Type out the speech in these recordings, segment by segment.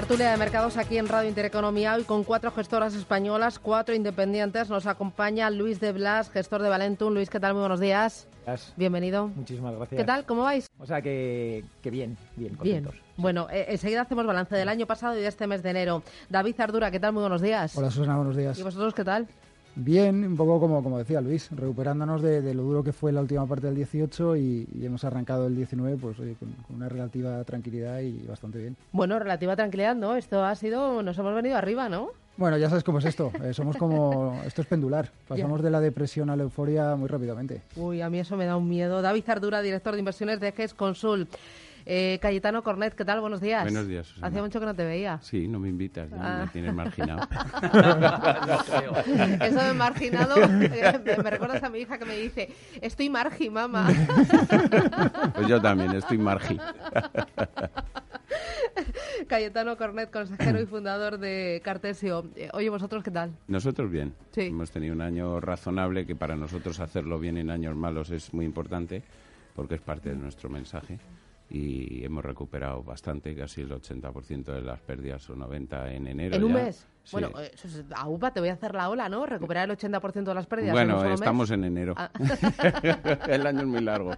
Tertulia de mercados aquí en Radio Intereconomía hoy con cuatro gestoras españolas, cuatro independientes. Nos acompaña Luis de Blas, gestor de Valentum. Luis, ¿qué tal? Muy buenos días. Gracias. Bienvenido. Muchísimas gracias. ¿Qué tal? ¿Cómo vais? O sea que, que bien, bien, Bien. contentos. Bueno, eh, enseguida hacemos balance del año pasado y de este mes de enero. David Ardura, ¿qué tal? Muy buenos días. Hola Susana, buenos días. ¿Y vosotros qué tal? Bien, un poco como, como decía Luis, recuperándonos de, de lo duro que fue la última parte del 18 y, y hemos arrancado el 19 pues oye, con, con una relativa tranquilidad y bastante bien. Bueno, relativa tranquilidad, ¿no? Esto ha sido, nos hemos venido arriba, ¿no? Bueno, ya sabes cómo es esto, eh, somos como, esto es pendular, pasamos de la depresión a la euforia muy rápidamente. Uy, a mí eso me da un miedo. David Ardura, director de inversiones de GES Consul. Eh, Cayetano Cornet, ¿qué tal? Buenos días. Buenos días, Susana. Hacía mucho que no te veía. Sí, no me invitas, ya Ah. me tienes marginado. Eso de marginado, eh, me, me recuerdas a mi hija que me dice, estoy margi, mamá. Pues yo también estoy margi. Cayetano Cornet, consejero y fundador de Cartesio. Eh, Oye, ¿vosotros qué tal? Nosotros bien. Sí. Hemos tenido un año razonable que para nosotros hacerlo bien en años malos es muy importante porque es parte de nuestro mensaje y hemos recuperado bastante, casi el 80% de las pérdidas o 90 en enero. ¿En un ya. mes? Sí. Bueno, eso es- a UPA te voy a hacer la ola, ¿no? Recuperar el 80% de las pérdidas en un Bueno, mes. estamos en enero. Ah. el año es muy largo.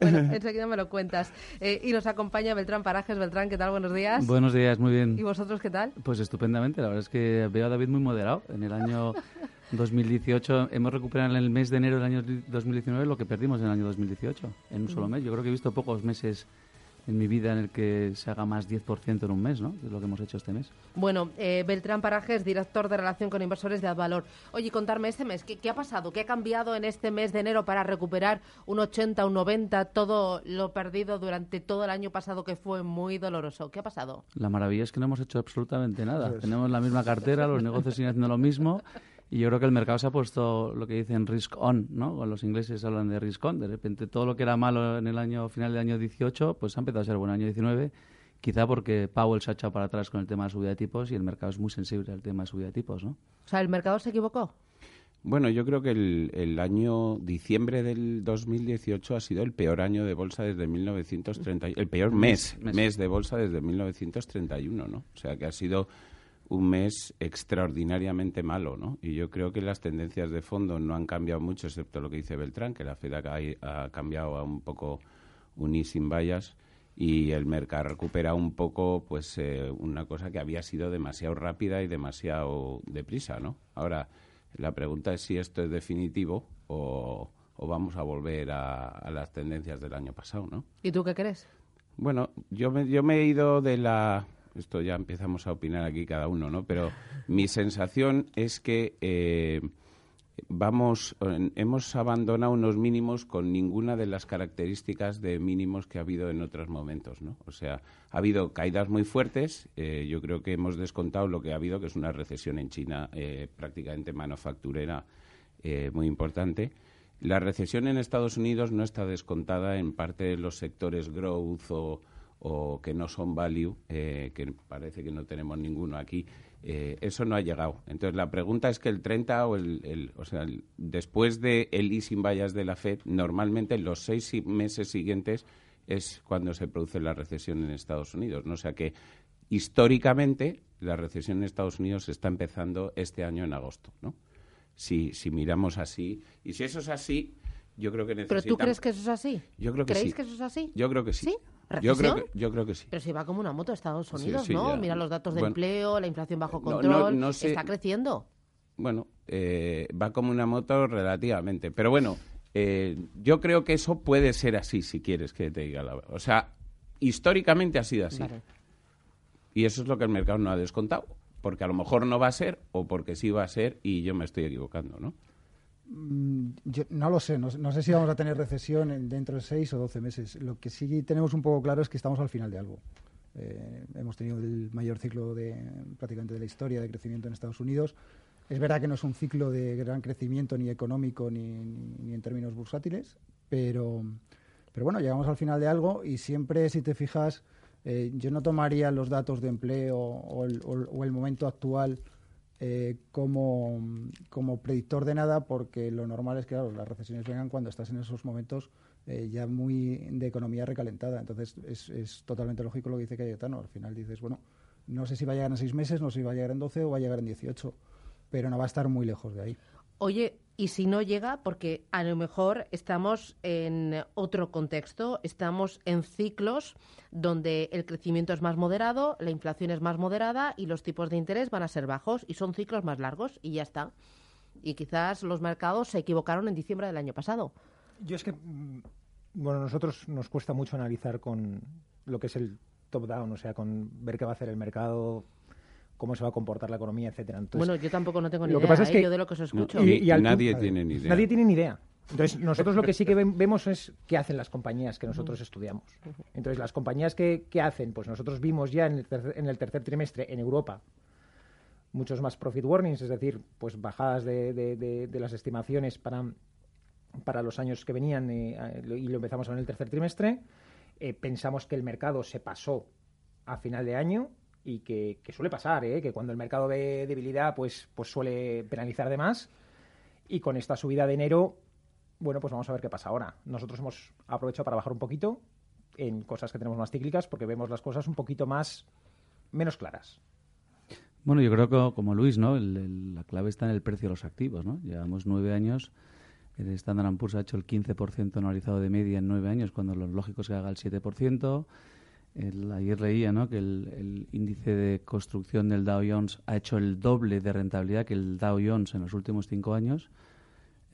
Bueno, enseguida me lo cuentas. Eh, y nos acompaña Beltrán Parajes. Beltrán, ¿qué tal? Buenos días. Buenos días, muy ¿Y bien. vosotros qué tal? Pues estupendamente, la verdad es que veo a David muy moderado. En el año 2018 hemos recuperado en el mes de enero del año 2019 lo que perdimos en el año 2018, en un solo mes. Yo creo que he visto pocos meses en mi vida en el que se haga más 10% en un mes, ¿no? Es lo que hemos hecho este mes. Bueno, eh, Beltrán Parajes, director de relación con inversores de Advalor. Oye, contarme este mes, ¿qué, qué ha pasado? ¿Qué ha cambiado en este mes de enero para recuperar un 80, un 90, todo lo perdido durante todo el año pasado que fue muy doloroso? ¿Qué ha pasado? La maravilla es que no hemos hecho absolutamente nada. Tenemos la misma cartera, los negocios siguen haciendo lo mismo y yo creo que el mercado se ha puesto lo que dicen risk on, ¿no? Cuando los ingleses hablan de risk on. De repente todo lo que era malo en el año final del año 18 pues ha empezado a ser bueno en el año 19 quizá porque Powell se ha echado para atrás con el tema de subida de tipos y el mercado es muy sensible al tema de subida de tipos, ¿no? O sea, ¿el mercado se equivocó? Bueno, yo creo que el, el año diciembre del 2018 ha sido el peor año de bolsa desde 1930, el peor mes, Mes. mes, de bolsa desde 1931, ¿no? O sea, que ha sido un mes extraordinariamente malo, ¿no? Y yo creo que las tendencias de fondo no han cambiado mucho, excepto lo que dice Beltrán, que la Fed ha, ca- ha cambiado a un poco un sin vallas y el mercado ha recuperado un poco, pues, eh, una cosa que había sido demasiado rápida y demasiado deprisa, ¿no? Ahora, la pregunta es si esto es definitivo o, o vamos a volver a, a las tendencias del año pasado, ¿no? ¿Y tú qué crees? Bueno, yo me, yo me he ido de la... Esto ya empezamos a opinar aquí cada uno, ¿no? Pero mi sensación es que eh, vamos, hemos abandonado unos mínimos con ninguna de las características de mínimos que ha habido en otros momentos, ¿no? O sea, ha habido caídas muy fuertes. eh, yo creo que hemos descontado lo que ha habido, que es una recesión en China eh, prácticamente manufacturera eh, muy importante. La recesión en Estados Unidos no está descontada en parte de los sectores growth o, o que no son value, eh, que parece que no tenemos ninguno aquí. Eh, eso no ha llegado. Entonces, la pregunta es que el 30 o el, el- o sea, el- después de el easing vallas de la Fed, normalmente en los seis meses siguientes es cuando se produce la recesión en Estados Unidos. ¿no? O sea que históricamente la recesión en Estados Unidos está empezando este año en agosto, ¿no? Si, si miramos así. Y si eso es así, yo creo que ¿Pero necesitamos... tú crees que eso es así? Yo creo que ¿Creéis sí. que eso es así? Yo creo que sí. ¿Sí? Yo creo que, yo creo que sí. Pero si va como una moto a Estados Unidos, sí, ¿no? ya. Mira los datos de Bueno. empleo, la inflación bajo No, no, control, no sé. está creciendo. Bueno, eh, va como una moto relativamente. Pero bueno, eh, yo creo que eso puede ser así, si quieres que te diga la verdad. O sea, históricamente ha sido así. Vale. Y eso es lo que el mercado no ha descontado. Porque a lo mejor no va a ser, o porque sí va a ser, y yo me estoy equivocando, ¿no? Mm, no lo sé, no, sé si vamos a tener recesión en- dentro de seis o doce meses. Lo que sí tenemos un poco claro es que estamos al final de algo. Eh, hemos tenido el mayor ciclo de prácticamente de la historia de crecimiento en Estados Unidos. Es verdad que no es un ciclo de gran crecimiento ni económico ni, en términos bursátiles, pero, pero bueno, llegamos al final de algo y siempre, si te fijas, eh, yo no tomaría los datos de empleo o el momento actual eh, como, como, predictor de nada, porque lo normal es que las recesiones vengan cuando estás en esos momentos eh, ya muy de economía recalentada. Entonces es, es, totalmente lógico lo que dice Cayetano. Al final dices, bueno, no sé si va a llegar en seis meses, no sé si va a llegar en doce o va a llegar en dieciocho, pero no va a estar muy lejos de ahí. Oye, y si no llega, porque a lo mejor estamos en otro contexto, estamos en ciclos donde el crecimiento es más moderado, la inflación es más moderada y los tipos de interés van a ser bajos y son ciclos más largos y ya está. Y quizás los mercados se equivocaron en diciembre del año pasado. Yo es que, mm, bueno, nosotros nos cuesta mucho analizar con lo que es el top-down, o sea, con ver qué va a hacer el mercado cómo se va a comportar la economía, etcétera. bueno, yo tampoco no tengo ni idea, ¿eh? yo de lo que os escucho. y, nadie tiene ni idea. Nadie tiene ni idea. Entonces, nosotros lo que sí que vemos es qué hacen las compañías que nosotros estudiamos. Entonces, las compañías que, hacen, pues nosotros vimos ya en el, tercer, en el tercer trimestre en Europa muchos más profit warnings, es decir, pues bajadas de, las estimaciones para, para los años que venían eh, y lo empezamos en el tercer trimestre. Eh, pensamos que el mercado se pasó a final de año y que, suele pasar, ¿eh? que cuando el mercado ve debilidad, pues, pues suele penalizar de más. Y con esta subida de enero, bueno, pues vamos a ver qué pasa ahora. Nosotros hemos aprovechado para bajar un poquito en cosas que tenemos más cíclicas porque vemos las cosas un poquito más menos claras. Bueno, yo creo que como Luis, ¿no? la clave está en el precio de los activos, ¿no? Llevamos nueve años, el Standard Poor's ha hecho el 15% anualizado de media en nueve años, cuando lo lógico que haga el 7% ayer leía ¿no? que el, índice de construcción del Dow Jones ha hecho el doble de rentabilidad que el Dow Jones en los últimos cinco años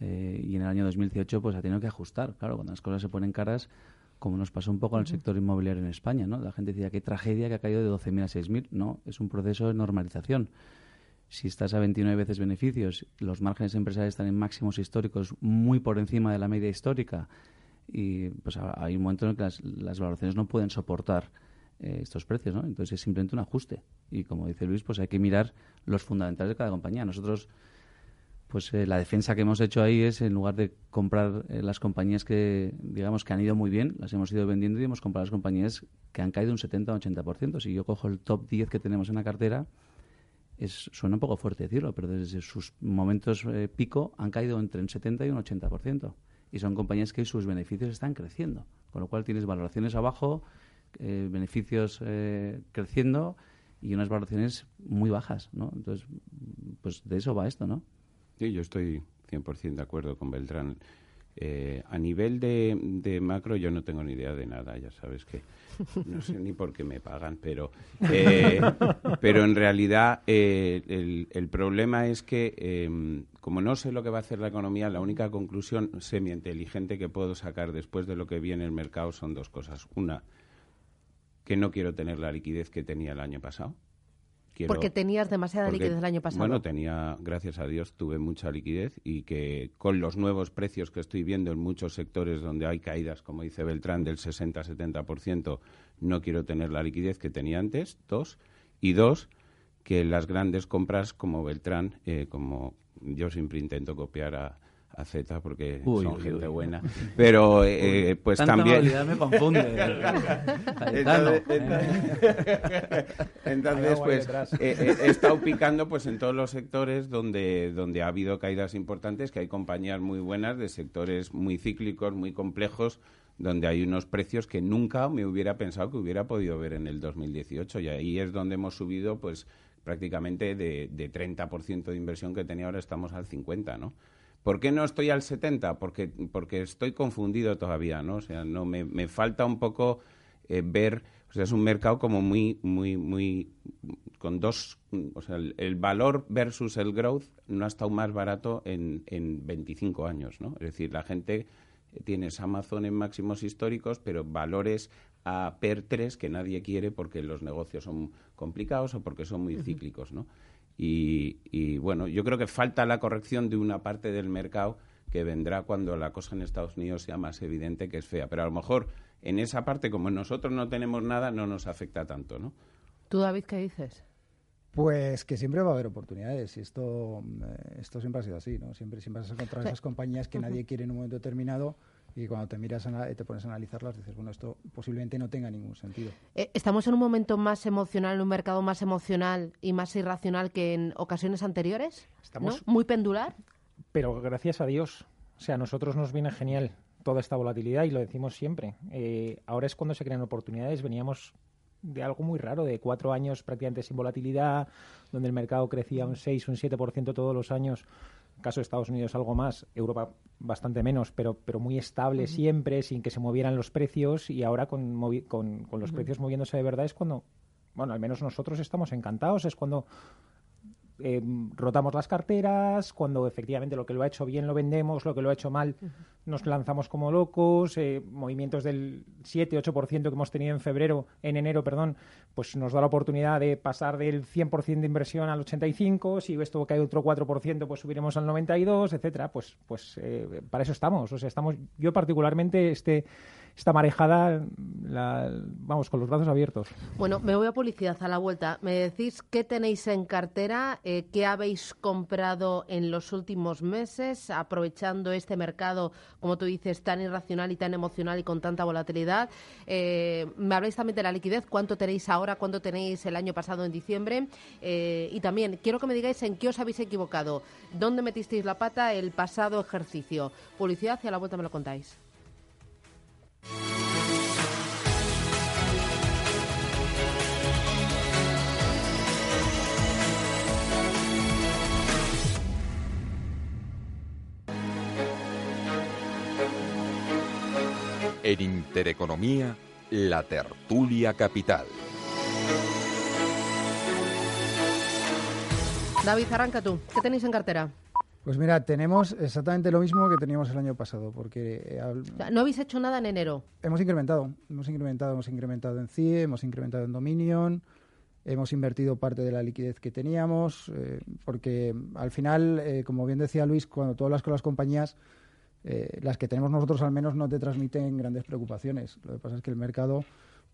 eh, y en el año 2018 pues ha tenido que ajustar. Claro, cuando las cosas se ponen caras, como nos pasó un poco en el sector inmobiliario en España, ¿no? La gente decía, qué tragedia que ha caído de 12.000 a 6.000. No, es un proceso de normalización. Si estás a 29 veces beneficios, los márgenes empresariales están en máximos históricos muy por encima de la media histórica y pues hay un momento en el que las, valoraciones no pueden soportar eh, estos precios, ¿no? Entonces es simplemente un ajuste y como dice Luis, pues hay que mirar los fundamentales de cada compañía. Nosotros pues eh, la defensa que hemos hecho ahí es en lugar de comprar eh, las compañías que digamos que han ido muy bien, las hemos ido vendiendo y hemos comprado las compañías que han caído un 70 o 80%. Si yo cojo el top 10 que tenemos en la cartera, es, suena un poco fuerte decirlo, pero desde sus momentos pico han caído entre un 70 y un 80% y son compañías que sus beneficios están creciendo. Con lo cual tienes valoraciones abajo, eh, beneficios eh, creciendo y unas valoraciones muy bajas, ¿no? Entonces, pues de eso va esto, ¿no? Sí, yo estoy 100% de acuerdo con Beltrán. Eh, a nivel de, macro yo no tengo ni idea de nada, ya sabes que no sé ni por qué me pagan, pero, eh, pero en realidad eh, el, problema es que em, como no sé lo que va a hacer la economía, la única conclusión semi-inteligente que puedo sacar después de lo que viene el mercado son dos cosas. Una, que no quiero tener la liquidez que tenía el año pasado porque tenías demasiada liquidez el año pasado. Bueno, tenía, gracias a Dios, tuve mucha liquidez y que con los nuevos precios que estoy viendo en muchos sectores donde hay caídas, como dice Beltrán, del 60-70%, no quiero tener la liquidez que tenía antes, dos. Y dos, que las grandes compras como Beltrán, eh, como yo siempre intento copiar a, a Z porque son gente buena. Pero eh, pues Tanta también. me confunde. entonces, pues eh, eh, he estado picando pues en todos los sectores donde, donde ha habido caídas importantes, que hay compañías muy buenas de sectores muy cíclicos, muy complejos, donde hay unos precios que nunca me hubiera pensado que hubiera podido ver en el 2018. Y ahí es donde hemos subido pues prácticamente de, de 30% de inversión que tenía ahora estamos al 50%, ¿no? ¿Por qué no estoy al 70? Porque, porque estoy confundido todavía, ¿no? O sea, no me, me falta un poco eh, ver, o sea, es un mercado como muy, muy, muy, con dos, o sea, el, valor versus el growth no ha estado más barato en, en 25 años, ¿no? Es decir, la gente tiene Amazon en máximos históricos, pero valores a PER 3 que nadie quiere porque los negocios son complicados o porque son muy cíclicos, ¿no? Y, bueno, yo creo que falta la corrección de una parte del mercado que vendrá cuando la cosa en Estados Unidos sea más evidente que es fea. Pero a lo mejor en esa parte, como nosotros no tenemos nada, no nos afecta tanto, ¿no? ¿Tú, David, qué dices? Pues que siempre va a haber oportunidades y esto, eh, esto siempre ha sido así, ¿no? Siempre, siempre vas a encontrar esas compañías que nadie quiere en un momento determinado y cuando te miras, te pones a analizarlas, dices, bueno, esto posiblemente no tenga ningún sentido. Eh, ¿Estamos en un momento más emocional, en un mercado más emocional y más irracional que en ocasiones anteriores? Estamos muy pendular. Pero gracias a Dios, o sea, a nosotros nos viene genial toda esta volatilidad y lo decimos siempre. Eh, ahora es cuando se crean oportunidades. Veníamos de algo muy raro, de cuatro años prácticamente sin volatilidad, donde el mercado crecía un 6, un 7% todos los años caso de Estados Unidos algo más, Europa bastante menos, pero, pero muy estable siempre, sin que se movieran los precios y ahora con, con, con los precios moviéndose de verdad es cuando, bueno, al menos nosotros estamos encantados, es cuando eh, rotamos las carteras, cuando efectivamente lo que lo ha hecho bien lo vendemos, lo que lo ha hecho mal nos lanzamos como locos, eh, movimientos del 7-8% que hemos tenido en febrero, en enero, perdón, pues nos da la oportunidad de pasar del 100% de inversión al 85, si esto cae otro 4%, pues subiremos al 92, etcétera, pues pues eh, para eso estamos, o sea, estamos yo particularmente este esta marejada, la, vamos, con los brazos abiertos. Bueno, me voy a publicidad a la vuelta. ¿Me decís qué tenéis en cartera, eh, qué habéis comprado en los últimos meses, aprovechando este mercado, como tú dices, tan irracional y tan emocional y con tanta volatilidad? Eh, me habláis también de la liquidez, cuánto tenéis ahora, cuánto tenéis el año pasado en diciembre. Eh, y también quiero que me digáis en qué os habéis equivocado, dónde metisteis la pata el pasado ejercicio. Publicidad y a la vuelta me lo contáis. En Intereconomía, la tertulia capital. David, arranca tú. ¿Qué tenéis en cartera? Pues mira, tenemos exactamente lo mismo que teníamos el año pasado, porque... Eh, ¿No habéis hecho nada en enero? Hemos incrementado, hemos incrementado, hemos incrementado en CIE, hemos incrementado en Dominion, hemos invertido parte de la liquidez que teníamos, eh, porque al final, eh, como bien decía Luis, cuando tú hablas con las compañías, las que tenemos nosotros al menos no te transmiten grandes preocupaciones. Lo que pasa es que el mercado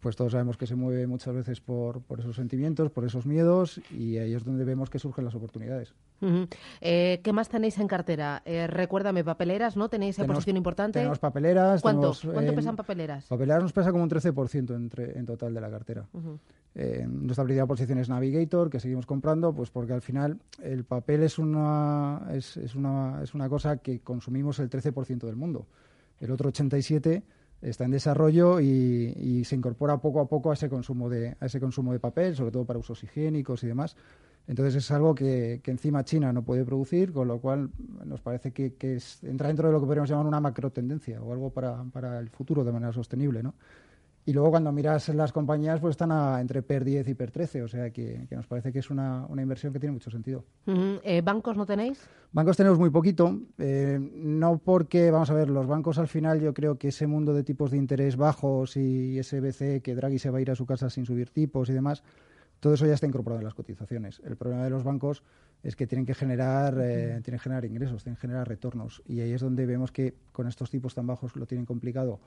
pues todos sabemos que se mueve muchas veces por, por esos sentimientos, por esos miedos, y ahí es donde vemos que surgen las oportunidades. Eh, ¿Qué más tenéis en cartera? Eh, recuérdame, papeleras, ¿no? ¿Tenéis esa posición importante? Tenemos papeleras. ¿Cuánto, ¿Cuánto pesan papeleras? Papeleras nos pesa como un 13% entre, en total de la cartera. Eh, nuestra primera posición es Navigator, que seguimos comprando, pues porque al final el papel es una, es, es una, es una cosa que consumimos el 13% del mundo. El otro 87% está en desarrollo y, se incorpora poco a poco a ese consumo de a ese consumo de papel, sobre todo para usos higiénicos y demás. Entonces es algo que, encima China no puede producir, con lo cual nos parece que, entra dentro de lo que podríamos llamar una macro tendencia o algo para, para el futuro de manera sostenible, ¿no? Y luego cuando miras las compañías, pues están a, entre PER 10 y PER 13, o sea que, nos parece que es una, una, inversión que tiene mucho sentido. Eh, ¿Bancos no tenéis? Bancos tenemos muy poquito, eh, no porque, vamos a ver, los bancos al final yo creo que ese mundo de tipos de interés bajos y ese BCE que Draghi se va a ir a su casa sin subir tipos y demás, todo eso ya está incorporado en las cotizaciones. El problema de los bancos es que tienen que generar, eh, tienen que generar ingresos, tienen que generar retornos y ahí es donde vemos que con estos tipos tan bajos lo tienen complicado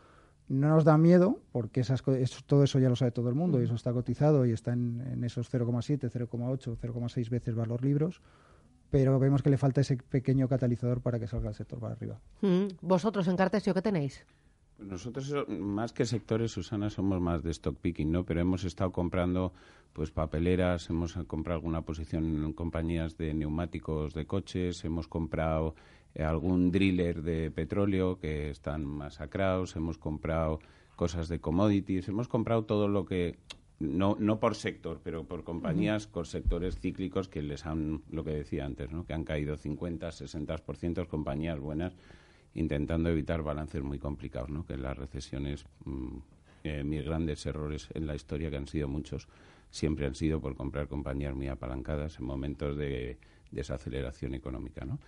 no nos da miedo, porque esas, todo eso ya lo sabe todo el mundo y eso está cotizado y está en, esos 0,7, 0,8, 0,6 veces valor libros, pero vemos que le falta ese pequeño catalizador para que salga el sector para arriba. Mm, ¿Vosotros en Cartesio qué tenéis? Pues nosotros, más que sectores, Susana, somos más de stock picking, ¿no? Pero hemos estado comprando pues papeleras, hemos comprado alguna posición en compañías de neumáticos de coches, hemos comprado eh, algún driller de petróleo que están masacrados, hemos comprado cosas de commodities, hemos comprado todo lo que no, no por sector, pero por compañías con sectores cíclicos que les han, lo que decía antes, ¿no? que han caído 50, 60%, compañías buenas, intentando evitar balances muy complicados, ¿no? que las recesiones, mm, eh, mis grandes errores en la historia, que han sido muchos, siempre han sido por comprar compañías muy apalancadas en momentos de desaceleración económica. ¿no?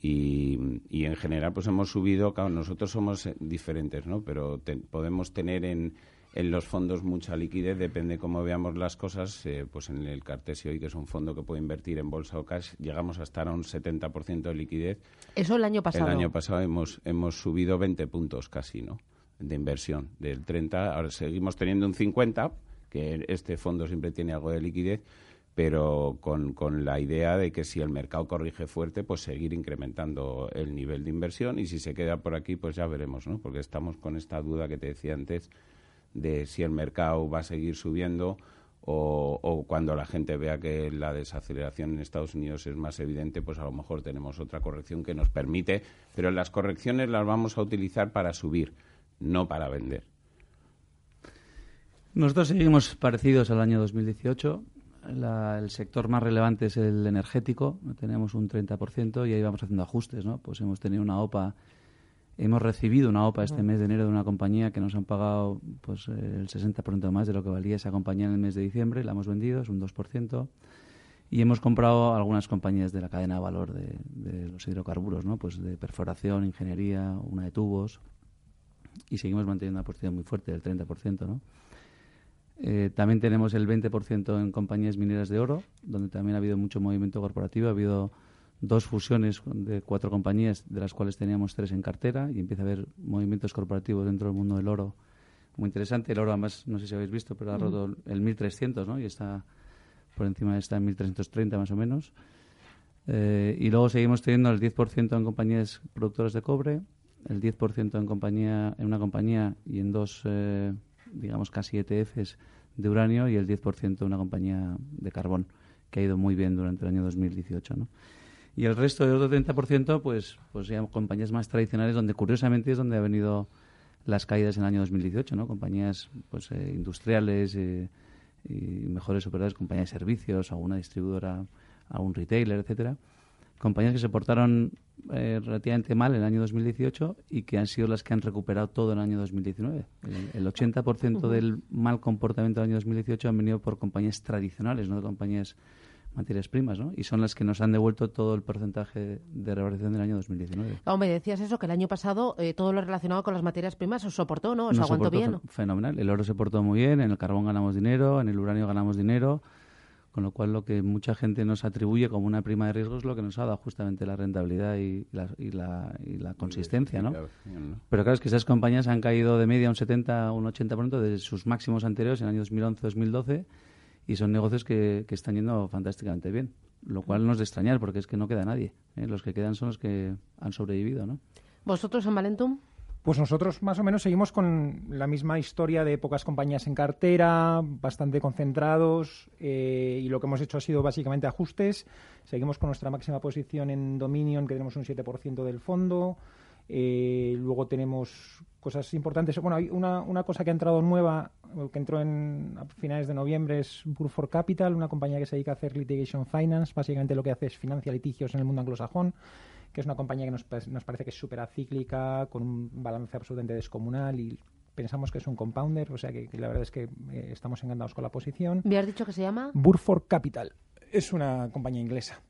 Y, y, en general pues hemos subido, claro, nosotros somos eh, diferentes, ¿no? Pero podemos tener en, en los fondos mucha liquidez, depende cómo veamos las cosas, eh, pues en el Cartesio, hoy que es un fondo que puede invertir en bolsa o cash, llegamos a estar a un 70% de liquidez. Eso el año pasado. El año pasado hemos, hemos subido 20 puntos casi, ¿no? De inversión, del 30, ahora seguimos teniendo un 50, que este fondo siempre tiene algo de liquidez, pero con, con, la idea de que si el mercado corrige fuerte, pues seguir incrementando el nivel de inversión y si se queda por aquí, pues ya veremos, ¿no? Porque estamos con esta duda que te decía antes de si el mercado va a seguir subiendo o, o, cuando la gente vea que la desaceleración en Estados Unidos es más evidente, pues a lo mejor tenemos otra corrección que nos permite, pero las correcciones las vamos a utilizar para subir, no para vender. Nosotros seguimos parecidos al año 2018 el sector más relevante es el energético, tenemos un 30% y ahí vamos haciendo ajustes, ¿no? Pues hemos tenido una OPA, hemos recibido una OPA este mes de enero de una compañía que nos han pagado pues el 60% más de lo que valía esa compañía en el mes de diciembre, la hemos vendido, es un 2%. Y hemos comprado algunas compañías de la cadena de valor de, de los hidrocarburos, ¿no? Pues de perforación, ingeniería, una de tubos. Y seguimos manteniendo una posición muy fuerte del 30%, ¿no? Eh, también tenemos el 20% en compañías mineras de oro, donde también ha habido mucho movimiento corporativo. Ha habido dos fusiones de cuatro compañías, de las cuales teníamos tres en cartera, y empieza a haber movimientos corporativos dentro del mundo del oro muy interesante. El oro, además, no sé si habéis visto, pero ha roto el 1300, ¿no? Y está por encima, está en 1330 más o menos. Eh, y luego seguimos teniendo el 10% en compañías productoras de cobre, el 10% en, compañía, en una compañía y en dos eh, digamos, casi ETFs de uranio y el 10% una compañía de carbón, que ha ido muy bien durante el año 2018, ¿no? Y el resto del otro 30%, pues, pues ya compañías más tradicionales, donde curiosamente es donde ha venido las caídas en el año 2018, ¿no? Compañías pues, eh, industriales eh, y mejores operadores, compañías de servicios, alguna distribuidora, algún retailer, etcétera compañías que se portaron eh, relativamente mal en el año 2018 y que han sido las que han recuperado todo en el año 2019. El, 80% del mal comportamiento del año 2018 han venido por compañías tradicionales, no de compañías materias primas, ¿no? Y son las que nos han devuelto todo el porcentaje de revalorización del año 2019. me decías eso, que el año pasado eh, todo lo relacionado con las materias primas os soportó, ¿no? Os aguantó bien. Fenomenal. El oro se portó muy bien, en el carbón ganamos dinero, en el uranio ganamos dinero, con lo cual lo que mucha gente nos atribuye como una prima de riesgo es lo que nos ha dado justamente la rentabilidad y la, y la, y la consistencia, ¿no? Pero claro, es que esas compañías han caído de media un 70 o un 80% de sus máximos anteriores en el año 2011-2012 y son negocios que, que, están yendo fantásticamente bien, lo cual no es de extrañar porque es que no queda nadie. ¿eh? Los que quedan son los que han sobrevivido, ¿no? ¿Vosotros en Valentum? Pues nosotros más o menos seguimos con la misma historia de pocas compañías en cartera, bastante concentrados eh, y lo que hemos hecho ha sido básicamente ajustes. Seguimos con nuestra máxima posición en Dominion, que tenemos un 7% del fondo. Eh, luego tenemos cosas importantes. Bueno, hay una, una, cosa que ha entrado nueva, que entró en, a finales de noviembre, es Burford Capital, una compañía que se dedica a hacer litigation finance. Básicamente lo que hace es financia litigios en el mundo anglosajón que es una compañía que nos, nos parece que es súper acíclica, con un balance absolutamente descomunal y pensamos que es un compounder, o sea que, la verdad es que eh, estamos encantados con la posición. ¿Me has dicho que se llama? Burford Capital. Es una compañía inglesa,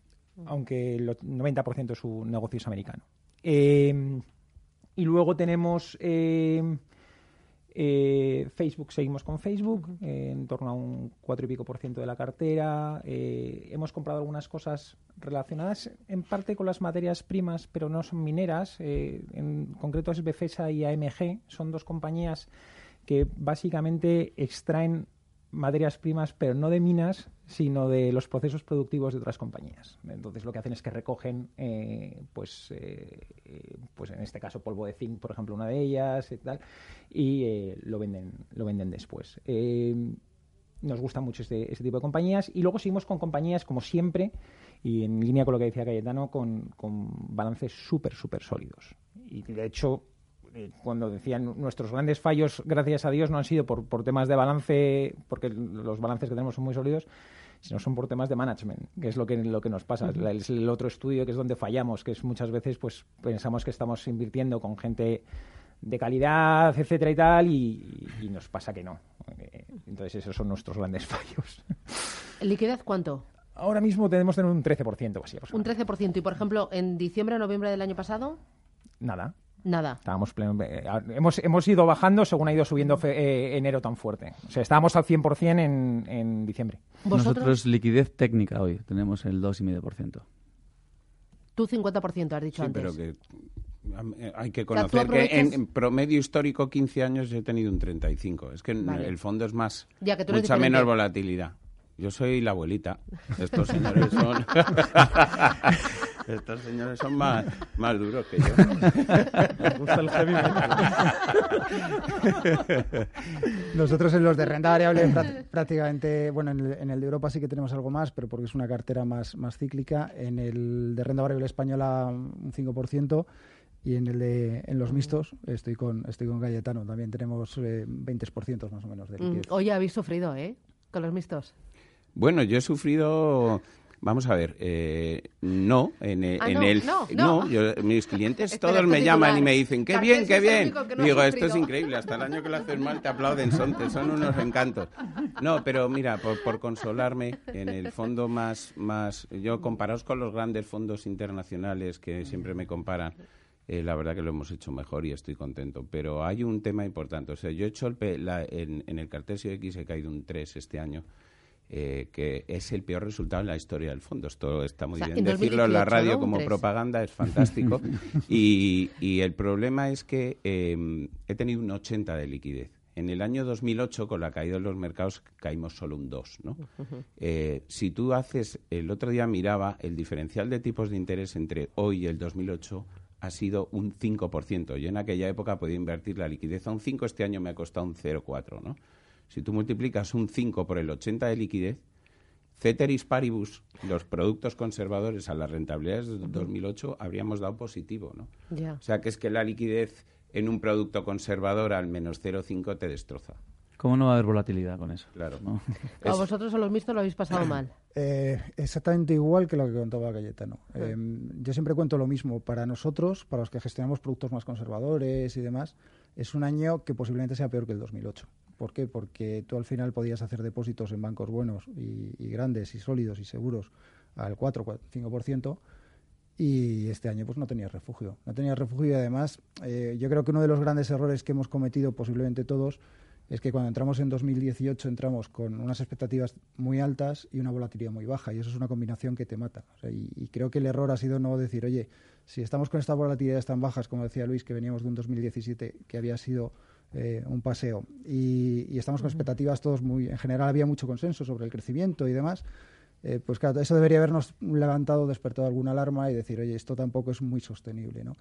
aunque el 90% de su negocio es americano. Eh, y luego tenemos eh, eh, Facebook, seguimos con Facebook, eh, en torno a un cuatro y pico por ciento de la cartera. Eh, hemos comprado algunas cosas relacionadas en parte con las materias primas, pero no son mineras. en concreto es Befesa y AMG. Son dos compañías que básicamente extraen materias primas, pero no de minas, sino de los procesos productivos de otras compañías. Entonces lo que hacen es que recogen, eh, pues, eh, eh, pues en este caso polvo de zinc, por ejemplo, una de ellas y tal, y lo venden, lo venden después. nos gusta mucho este, este, tipo de compañías y luego seguimos con compañías como siempre y en línea con lo que decía Cayetano con, con balances súper súper sólidos y de hecho eh, cuando decían nuestros grandes fallos, gracias a Dios, no han sido por, por temas de balance, porque los balances que tenemos son muy sólidos, sino son por temas de management, que es lo que, lo que nos pasa. Es el otro estudio que es donde fallamos, que es muchas veces pues pensamos que estamos invirtiendo con gente de calidad, etcétera y tal, y, nos pasa que no. Eh, entonces esos son nuestros grandes fallos. ¿Liquidez cuánto? Ahora mismo tenemos tener un 13% así. Un 13%. Y, por ejemplo, en diciembre o noviembre del año pasado... Nada. Nada. Estábamos eh, hemos, hemos ido bajando según ha ido subiendo eh, enero tan fuerte. O sea, estábamos al 100% en, en diciembre. Nosotros liquidez técnica hoy, tenemos el 2,5%. Tú 50% has dicho sí, antes. pero que eh, hay que conocer que en, promedio histórico 15 años he tenido un 35. Es que el fondo es más, mucha menos volatilidad. Yo soy la abuelita. Estos señores son. Estos señores son más, más duros que yo. Me gusta el heavy Nosotros en los de renta variable prá- prácticamente, bueno, en el, en el de Europa sí que tenemos algo más, pero porque es una cartera más, más cíclica. En el de renta variable española un 5% y en el de en los mixtos estoy con estoy con Cayetano. También tenemos eh, 20% más o menos de Mm, liquidez. Oye, habéis sufrido, ¿eh? Con los mixtos. Bueno, yo he sufrido. Vamos a ver, eh, no, en, e- Ah, en no, el. no, no. yo- mis clientes Espera, todos me este llaman y me dicen, qué bien, qué bien. Digo, esto es sufrido". increíble, hasta el año que lo haces mal te aplauden, son, te- son unos encantos. No, pero mira, por, por consolarme, en el fondo más, más, yo comparados con los grandes fondos internacionales que siempre me comparan, eh, la verdad que lo hemos hecho mejor y estoy contento. Pero hay un tema importante. O sea, yo he hecho el, la- en, en el Cartesio X he caído un 3 este año. Eh, que es el peor resultado en la historia del fondo. Esto está muy O sea, bien en decirlo en la 2018, radio como propaganda, es fantástico. y, y el problema es que eh, he tenido un 80 de liquidez. En el año 2008, con la caída de los mercados, caímos solo un 2. ¿no? Eh, si tú haces, el otro día miraba, el diferencial de tipos de interés entre hoy y el 2008 ha sido un 5%. Yo en aquella época podía invertir la liquidez a un 5, este año me ha costado un 0,4. ¿no? Si tú multiplicas un 5 por el 80 de liquidez, Ceteris paribus, los productos conservadores a las rentabilidades de 2008 habríamos dado positivo, ¿no? Ya. O sea, que es que la liquidez en un producto conservador al menos 0,5 te destroza. ¿Cómo no va a haber volatilidad con eso? Claro. ¿no? A vosotros a los mixtos lo habéis pasado mal. Eh, exactamente igual que lo que contaba Cayetano. Eh, yo siempre cuento lo mismo. Para nosotros, para los que gestionamos productos más conservadores y demás, es un año que posiblemente sea peor que el 2008. ¿Por qué? Porque tú al final podías hacer depósitos en bancos buenos y, grandes y sólidos y seguros al 4 4, 5% y este año pues no tenías refugio. No tenías refugio y además eh, yo creo que uno de los grandes errores que hemos cometido posiblemente todos es que cuando entramos en 2018 entramos con unas expectativas muy altas y una volatilidad muy baja y eso es una combinación que te mata. Y creo que el error ha sido no decir, oye, si estamos con estas volatilidades tan bajas, como decía Luis, que veníamos de un 2017 que había sido eh, un paseo y, y estamos con expectativas todos muy, en general había mucho consenso sobre el crecimiento y demás, eh, pues claro, eso debería habernos levantado, despertado alguna alarma y decir, oye, esto tampoco es muy sostenible, ¿no?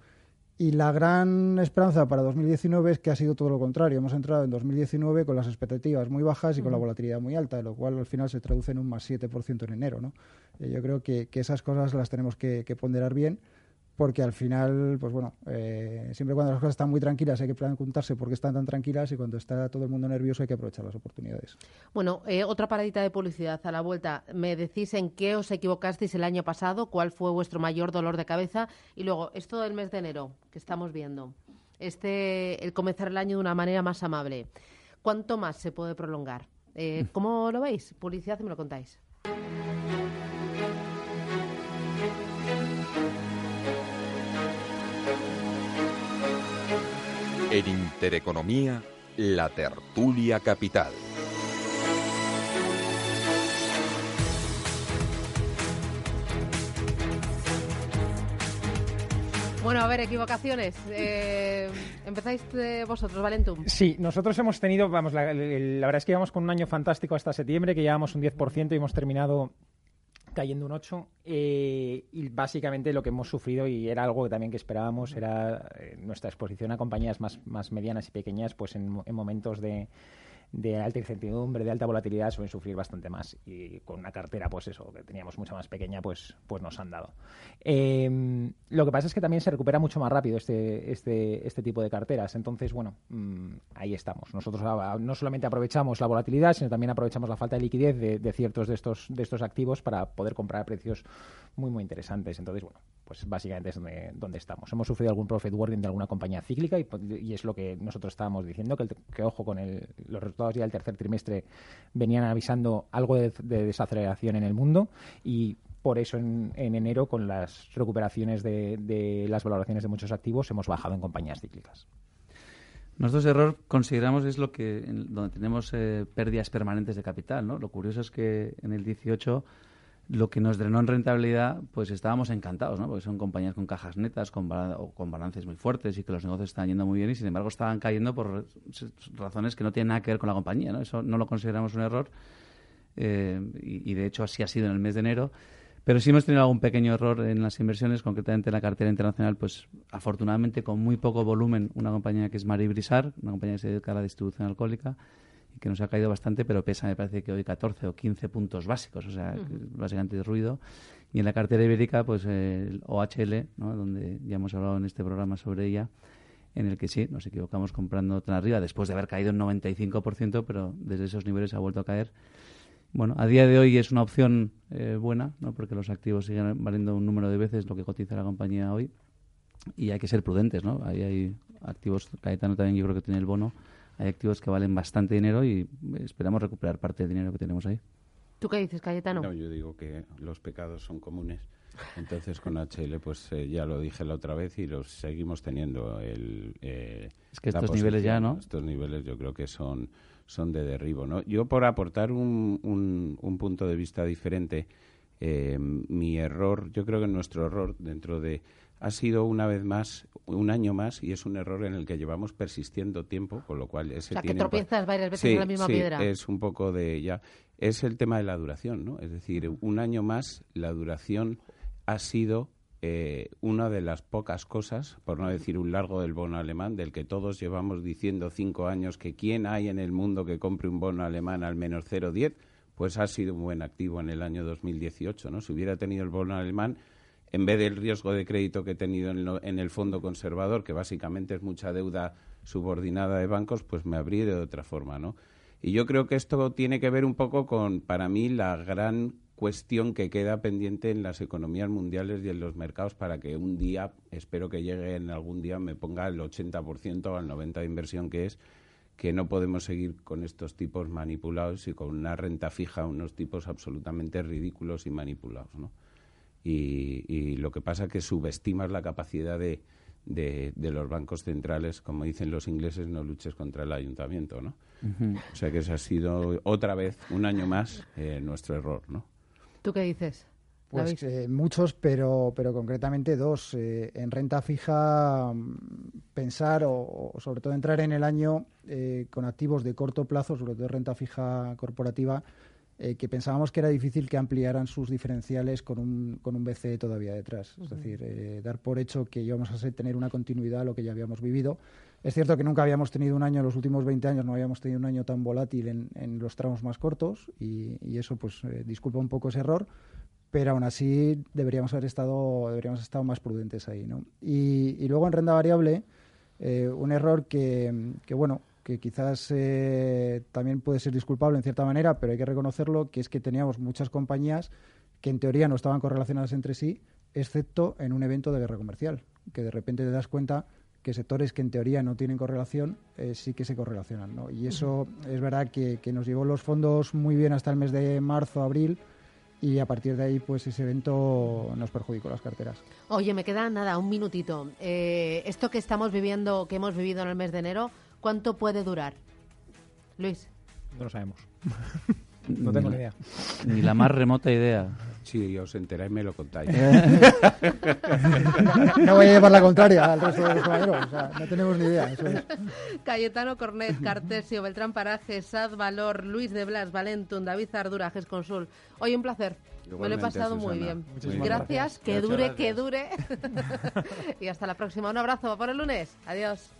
Y la gran esperanza para 2019 es que ha sido todo lo contrario. Hemos entrado en 2019 con las expectativas muy bajas y con la volatilidad muy alta, lo cual al final se traduce en un más 7% en enero. ¿no? Eh, yo creo que, que esas cosas las tenemos que, que ponderar bien porque al final, pues bueno, eh, siempre cuando las cosas están muy tranquilas hay que preguntarse por qué están tan tranquilas y cuando está todo el mundo nervioso hay que aprovechar las oportunidades. Bueno, eh, otra paradita de publicidad a la vuelta. ¿Me decís en qué os equivocasteis el año pasado? ¿Cuál fue vuestro mayor dolor de cabeza? Y luego, esto del mes de enero que estamos viendo. Este, el comenzar el año de una manera más amable. ¿Cuánto más se puede prolongar? Eh, ¿Cómo lo veis? Publicidad y me lo contáis. En Intereconomía, la tertulia capital. Bueno, a ver, equivocaciones. Eh, empezáis eh, vosotros, Valentum. Sí, nosotros hemos tenido, vamos, la, la verdad es que llevamos con un año fantástico hasta septiembre, que llevamos un 10% y hemos terminado cayendo un 8 eh, y básicamente lo que hemos sufrido y era algo también que esperábamos era eh, nuestra exposición a compañías más, más medianas y pequeñas pues en momentos de, de alta incertidumbre, de alta volatilidad suelen sufrir bastante más. Y con una cartera pues eso que teníamos mucho más pequeña pues pues nos han dado. Eh, lo que pasa es que también se recupera mucho más rápido este este este tipo de carteras. Entonces bueno mm, ahí estamos. Nosotros no solamente aprovechamos la volatilidad sino también aprovechamos la falta de liquidez de, ciertos de estos de estos activos para poder comprar a precios muy muy interesantes. Entonces bueno pues básicamente es donde, donde estamos. Hemos sufrido algún profit warning de alguna compañía cíclica y, y es lo que nosotros estábamos diciendo que, el- que ojo con el- los resultados ya del tercer trimestre venían avisando algo de, de desaceleración en el mundo y por eso en, en enero con las recuperaciones de, de las valoraciones de muchos activos hemos bajado en compañías cíclicas. Nosotros error consideramos es lo que en- donde tenemos eh, pérdidas permanentes de capital, ¿no? Lo curioso es que en el 18 lo que nos drenó en rentabilidad, pues estábamos encantados, ¿no? Porque son compañías con cajas netas, con, o con balances muy fuertes y que los negocios están yendo muy bien y sin embargo estaban cayendo por razones que no tienen nada que ver con la compañía, ¿no? Eso no lo consideramos un error. eh, y, de hecho así ha sido en el mes de enero. Pero sí hemos tenido algún pequeño error en las inversiones, concretamente en la cartera internacional, pues afortunadamente con muy poco volumen, una compañía que es Marie Brisard, una compañía que se dedica a la distribución alcohólica y que nos ha caído bastante, pero pesa, me parece que hoy 14 o 15 puntos básicos, o sea, básicamente de ruido. Y en la cartera ibérica, pues el OHL, ¿no? donde ya hemos hablado en este programa sobre ella, en el que sí, nos equivocamos comprando tan arriba, después de haber caído un 95%, pero desde esos niveles ha vuelto a caer. Bueno, a día de hoy es una opción eh, buena, ¿no? porque los activos siguen valiendo un número de veces lo que cotiza la compañía hoy y hay que ser prudentes, ¿no? Ahí hay activos, Caetano también yo creo que tiene el bono, hay activos que valen bastante dinero y esperamos recuperar parte del dinero que tenemos ahí. ¿Tú qué dices, Cayetano? No, yo digo que los pecados son comunes. Entonces con HL, pues eh, ya lo dije la otra vez y los seguimos teniendo. El, eh, Es que estos niveles ya, ¿no? Estos niveles yo creo que son, son de derribo, ¿no? Yo por aportar un, un, un punto de vista diferente, eh, mi error, yo creo que nuestro error dentro de ha sido una vez más, un año más, y es un error en el que llevamos persistiendo tiempo, con lo cual ese o sea, que tiene tropiezas varias veces Sí, en la misma sí, piedra. es un poco de ya. Es el tema de la duración, ¿no? Es decir, un año más, la duración ha sido eh, una de las pocas cosas, por no decir un largo del bono alemán, del que todos llevamos diciendo cinco años que quién hay en el mundo que compre un bono alemán al menos 0,10, pues ha sido un buen activo en el año 2018, ¿no? Si hubiera tenido el bono alemán, en vez del riesgo de crédito que he tenido en, lo- en el fondo conservador, que básicamente es mucha deuda subordinada de bancos, pues me ido de otra forma, ¿no? Y yo creo que esto tiene que ver un poco con, para mí, la gran cuestión que queda pendiente en las economías mundiales y en los mercados para que un día, espero que llegue en algún día, me ponga el 80% o al 90% de inversión que es, que no podemos seguir con estos tipos manipulados y con una renta fija, unos tipos absolutamente ridículos y manipulados, ¿no? Y, y lo que pasa es que subestimas la capacidad de, de, de los bancos centrales, como dicen los ingleses, no luches contra el ayuntamiento, ¿no? O sea que ese ha sido otra vez, un año más, eh, nuestro error, ¿no? ¿Tú qué dices? Pues David? eh, muchos, pero, pero concretamente dos. Eh, en renta fija, mm, pensar o, o sobre todo entrar en el año eh, con activos de corto plazo, sobre todo renta fija corporativa, eh, que pensábamos que era difícil que ampliaran sus diferenciales con un, con un BCE todavía detrás. Es decir, eh, dar por hecho que íbamos a tener una continuidad a lo que ya habíamos vivido. Es cierto que nunca habíamos tenido un año, en los últimos 20 años no habíamos tenido un año tan volátil en, en los tramos más cortos y, y eso pues eh, disculpa un poco ese error, pero aún así deberíamos haber estado, deberíamos haber estado más prudentes ahí. ¿no? Y, y luego en renta variable, eh, un error que, que, bueno, que quizás eh, también puede ser disculpable en cierta manera, pero hay que reconocerlo, que es que teníamos muchas compañías que en teoría no estaban correlacionadas entre sí, excepto en un evento de guerra comercial, que de repente te das cuenta que sectores que en teoría no tienen correlación eh, sí que se correlacionan. ¿no? Y eso es verdad que, que nos llevó los fondos muy bien hasta el mes de marzo, abril, y a partir de ahí pues ese evento nos perjudicó las carteras. Oye, me queda nada, un minutito. Eh, esto que estamos viviendo, que hemos vivido en el mes de enero, ¿cuánto puede durar? Luis. No lo sabemos. no tengo ni idea. Ni la más remota idea. Si os enteráis, me lo contáis. No voy a llevar la contraria al resto de los compañeros, o sea, no tenemos ni idea. Eso es. Cayetano Cornet, Cartesio, Beltrán Paraje, Sad Valor, Luis de Blas, Valentum, David Ardura, Gesconsul. Hoy un placer. Me lo he pasado muy bien. Muchísimas Gracias, que Muchas dure, gracias. que dure. y hasta la próxima. Un abrazo por el lunes. Adiós.